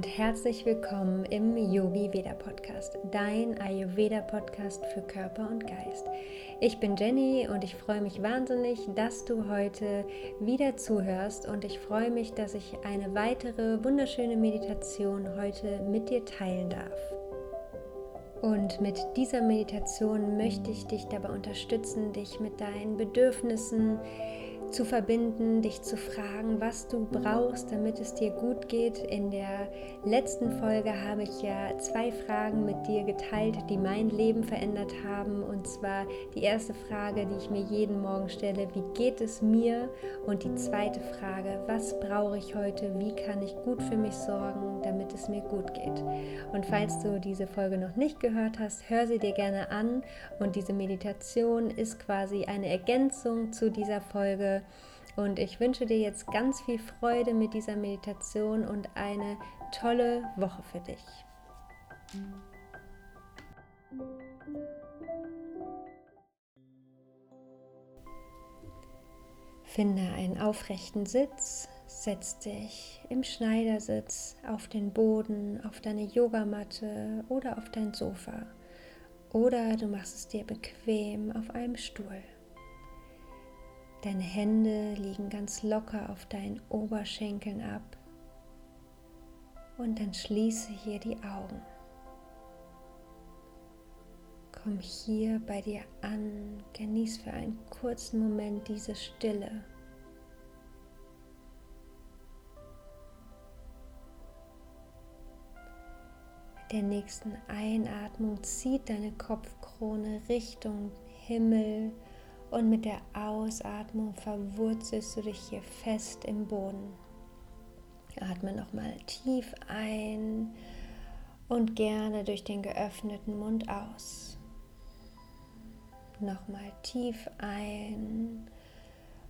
und herzlich willkommen im Yogi Veda Podcast, dein Ayurveda Podcast für Körper und Geist. Ich bin Jenny und ich freue mich wahnsinnig, dass du heute wieder zuhörst und ich freue mich, dass ich eine weitere wunderschöne Meditation heute mit dir teilen darf. Und mit dieser Meditation möchte ich dich dabei unterstützen, dich mit deinen Bedürfnissen, zu verbinden, dich zu fragen, was du brauchst, damit es dir gut geht. In der letzten Folge habe ich ja zwei Fragen mit dir geteilt, die mein Leben verändert haben. Und zwar die erste Frage, die ich mir jeden Morgen stelle, wie geht es mir? Und die zweite Frage, was brauche ich heute? Wie kann ich gut für mich sorgen, damit es mir gut geht? Und falls du diese Folge noch nicht gehört hast, hör sie dir gerne an. Und diese Meditation ist quasi eine Ergänzung zu dieser Folge und ich wünsche dir jetzt ganz viel Freude mit dieser Meditation und eine tolle Woche für dich. Finde einen aufrechten Sitz, setz dich im Schneidersitz auf den Boden, auf deine Yogamatte oder auf dein Sofa. Oder du machst es dir bequem auf einem Stuhl. Deine Hände liegen ganz locker auf deinen Oberschenkeln ab und dann schließe hier die Augen. Komm hier bei dir an, genieß für einen kurzen Moment diese Stille. Mit der nächsten Einatmung zieht deine Kopfkrone Richtung Himmel und mit der Ausatmung verwurzelst du dich hier fest im Boden. Atme nochmal tief ein und gerne durch den geöffneten Mund aus. Nochmal tief ein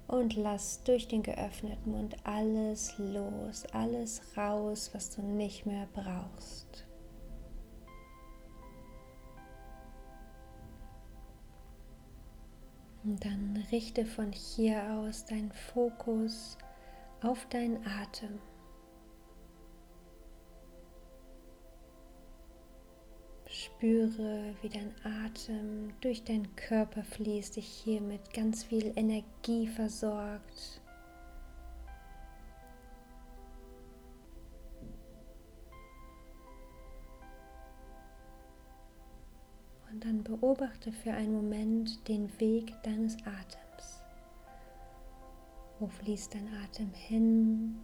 und lass durch den geöffneten Mund alles los, alles raus, was du nicht mehr brauchst. Dann richte von hier aus deinen Fokus auf deinen Atem. Spüre, wie dein Atem durch deinen Körper fließt, dich hier mit ganz viel Energie versorgt. Dann beobachte für einen Moment den Weg deines Atems. Wo fließt dein Atem hin?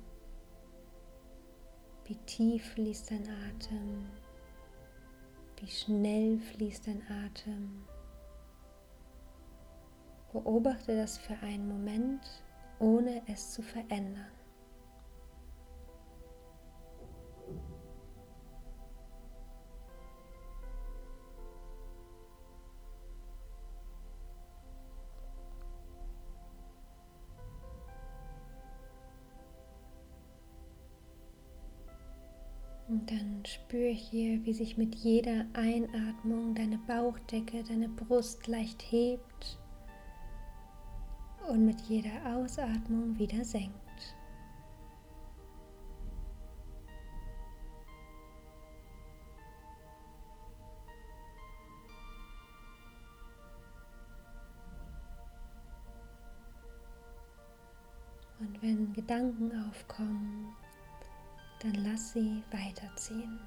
Wie tief fließt dein Atem? Wie schnell fließt dein Atem? Beobachte das für einen Moment, ohne es zu verändern. Dann spür hier, wie sich mit jeder Einatmung deine Bauchdecke, deine Brust leicht hebt und mit jeder Ausatmung wieder senkt. Und wenn Gedanken aufkommen, dann lass sie weiterziehen.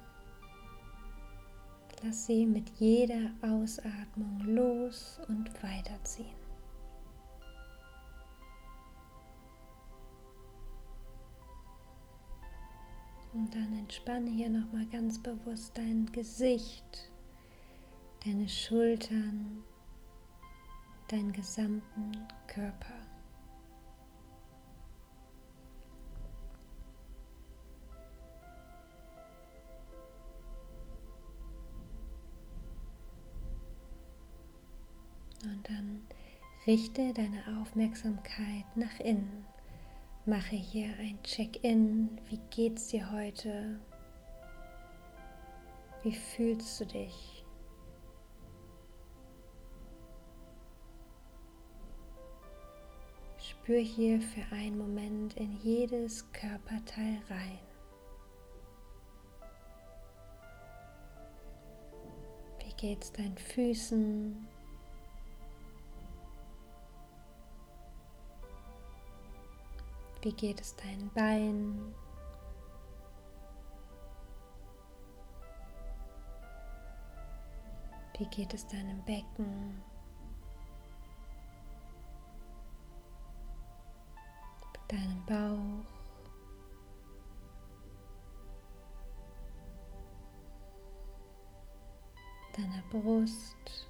Lass sie mit jeder Ausatmung los und weiterziehen. Und dann entspanne hier nochmal ganz bewusst dein Gesicht, deine Schultern, deinen gesamten Körper. Richte deine Aufmerksamkeit nach innen. Mache hier ein Check-in. Wie geht's dir heute? Wie fühlst du dich? Spür hier für einen Moment in jedes Körperteil rein. Wie geht's deinen Füßen? Wie geht es deinen Beinen? Wie geht es deinem Becken? Deinem Bauch? Deiner Brust?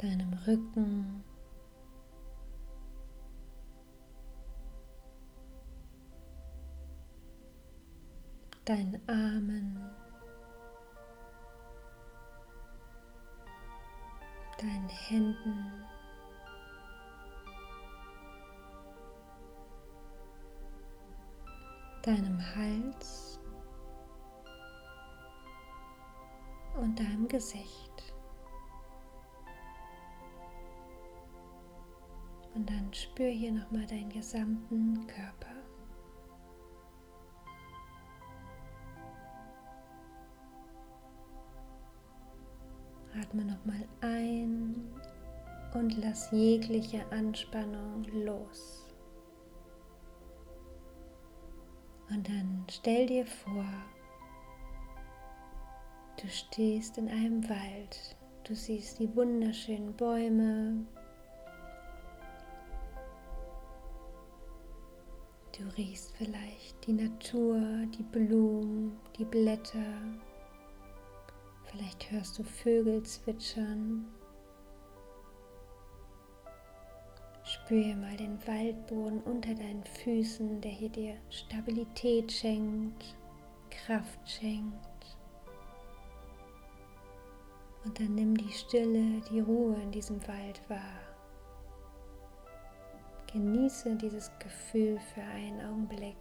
Deinem Rücken? deinen Armen, deinen Händen, deinem Hals und deinem Gesicht. Und dann spür hier nochmal deinen gesamten Körper. Atme nochmal ein und lass jegliche Anspannung los. Und dann stell dir vor, du stehst in einem Wald, du siehst die wunderschönen Bäume, du riechst vielleicht die Natur, die Blumen, die Blätter. Vielleicht hörst du Vögel zwitschern. Spüre mal den Waldboden unter deinen Füßen, der hier dir Stabilität schenkt, Kraft schenkt. Und dann nimm die Stille, die Ruhe in diesem Wald wahr. Genieße dieses Gefühl für einen Augenblick.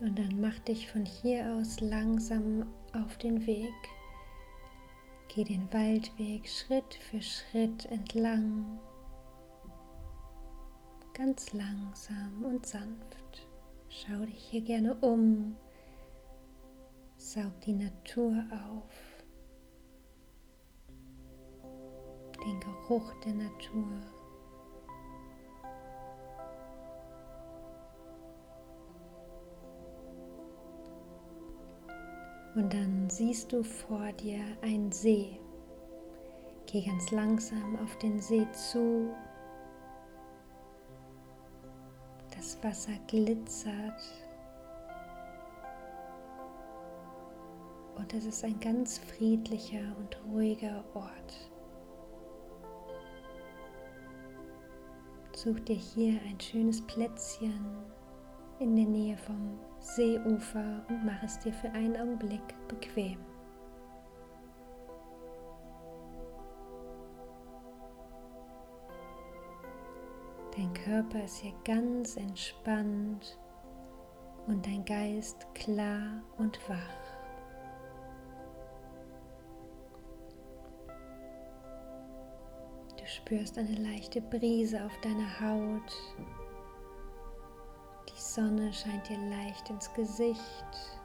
Und dann mach dich von hier aus langsam auf den Weg. Geh den Waldweg Schritt für Schritt entlang. Ganz langsam und sanft. Schau dich hier gerne um. Saug die Natur auf. Den Geruch der Natur. Und dann siehst du vor dir einen See. Geh ganz langsam auf den See zu. Das Wasser glitzert. Und es ist ein ganz friedlicher und ruhiger Ort. Such dir hier ein schönes Plätzchen in der Nähe vom Seeufer und mach es dir für einen Augenblick bequem. Dein Körper ist hier ganz entspannt und dein Geist klar und wach. Spürst eine leichte Brise auf deiner Haut Sonne scheint dir leicht ins Gesicht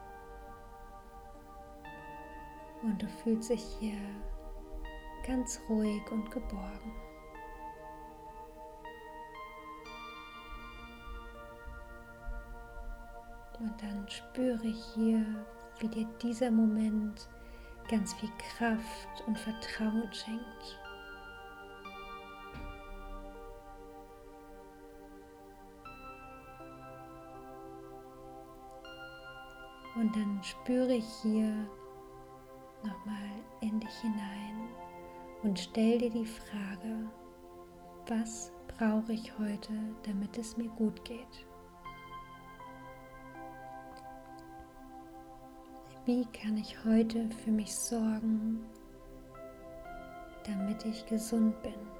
und du fühlst dich hier ganz ruhig und geborgen. Und dann spüre ich hier, wie dir dieser Moment ganz viel Kraft und Vertrauen schenkt. Und dann spüre ich hier nochmal in dich hinein und stell dir die Frage, was brauche ich heute, damit es mir gut geht? Wie kann ich heute für mich sorgen, damit ich gesund bin?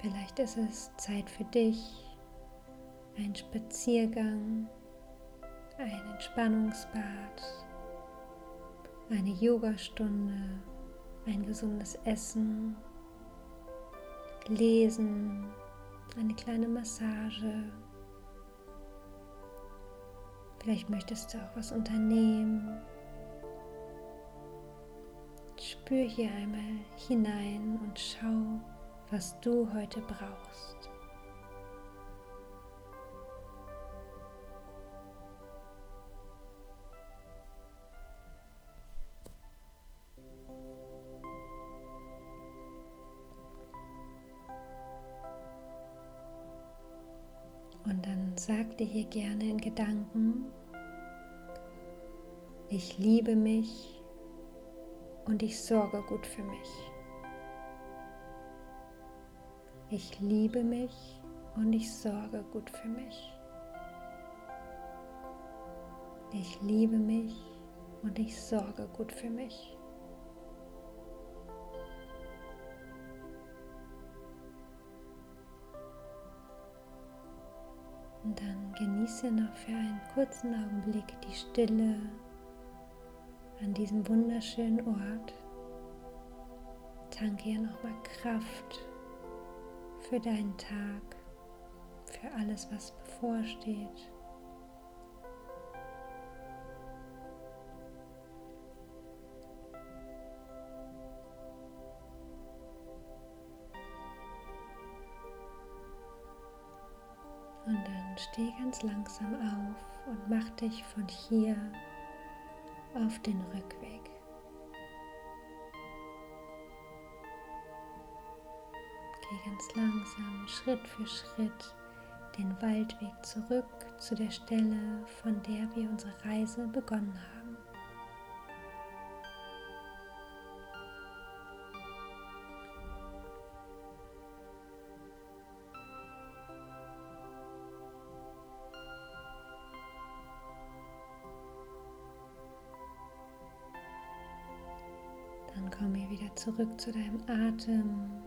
Vielleicht ist es Zeit für dich, ein Spaziergang, ein Entspannungsbad, eine Yogastunde, ein gesundes Essen, Lesen, eine kleine Massage. Vielleicht möchtest du auch was unternehmen. Spür hier einmal hinein und schau, was du heute brauchst. Und dann sag dir hier gerne in Gedanken, ich liebe mich und ich sorge gut für mich. Ich liebe mich und ich sorge gut für mich. Ich liebe mich und ich sorge gut für mich. Und dann genieße noch für einen kurzen Augenblick die Stille an diesem wunderschönen Ort. Tanke ihr nochmal Kraft für deinen Tag, für alles, was bevorsteht. Und dann steh ganz langsam auf und mach dich von hier auf den Rückweg. Geh ganz langsam, Schritt für Schritt, den Waldweg zurück zu der Stelle, von der wir unsere Reise begonnen haben. Dann komm hier wieder zurück zu deinem Atem.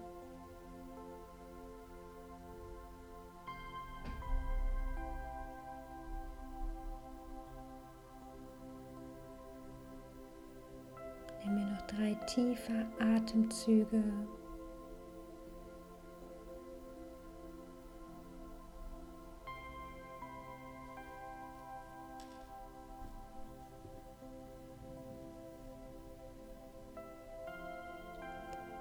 Drei tiefe Atemzüge.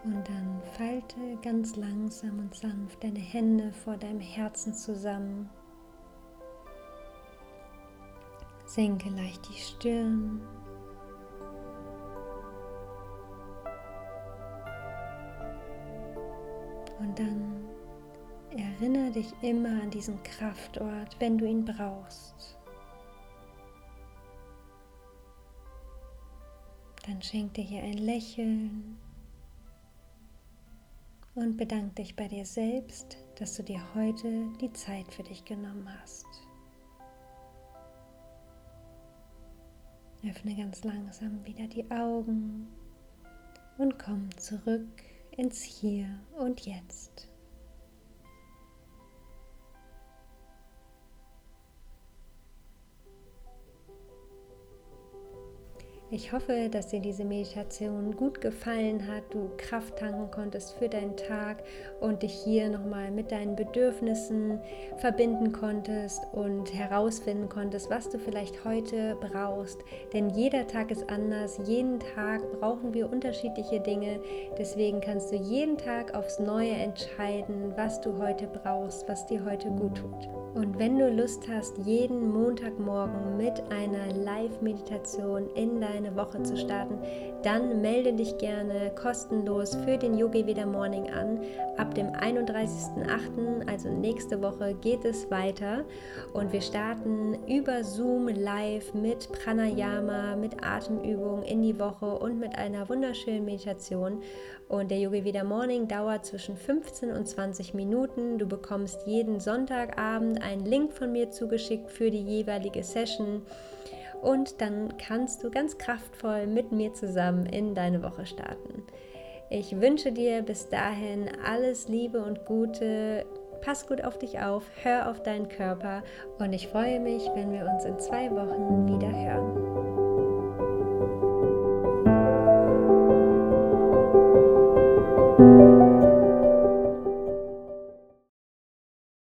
Und dann falte ganz langsam und sanft deine Hände vor deinem Herzen zusammen. Senke leicht die Stirn dann erinnere dich immer an diesen Kraftort, wenn du ihn brauchst. Dann schenk dir hier ein Lächeln und bedank dich bei dir selbst, dass du dir heute die Zeit für dich genommen hast. Öffne ganz langsam wieder die Augen und komm zurück ins Hier und Jetzt. Ich hoffe, dass dir diese Meditation gut gefallen hat, du Kraft tanken konntest für deinen Tag und dich hier nochmal mit deinen Bedürfnissen verbinden konntest und herausfinden konntest, was du vielleicht heute brauchst. Denn jeder Tag ist anders, jeden Tag brauchen wir unterschiedliche Dinge. Deswegen kannst du jeden Tag aufs Neue entscheiden, was du heute brauchst, was dir heute gut tut. Und wenn du Lust hast, jeden Montagmorgen mit einer Live-Meditation in deine Woche zu starten, dann melde dich gerne kostenlos für den Yogi Veda Morning an. Ab dem 31.08., also nächste Woche, geht es weiter und wir starten über Zoom live mit Pranayama, mit Atemübungen in die Woche und mit einer wunderschönen Meditation. Und der Yogi Veda Morning dauert zwischen 15 und 20 Minuten. Du bekommst jeden Sonntagabend einen Link von mir zugeschickt für die jeweilige Session und dann kannst du ganz kraftvoll mit mir zusammen in deine Woche starten. Ich wünsche dir bis dahin alles Liebe und Gute. pass gut auf dich auf, hör auf deinen Körper und ich freue mich, wenn wir uns in zwei Wochen wieder hören.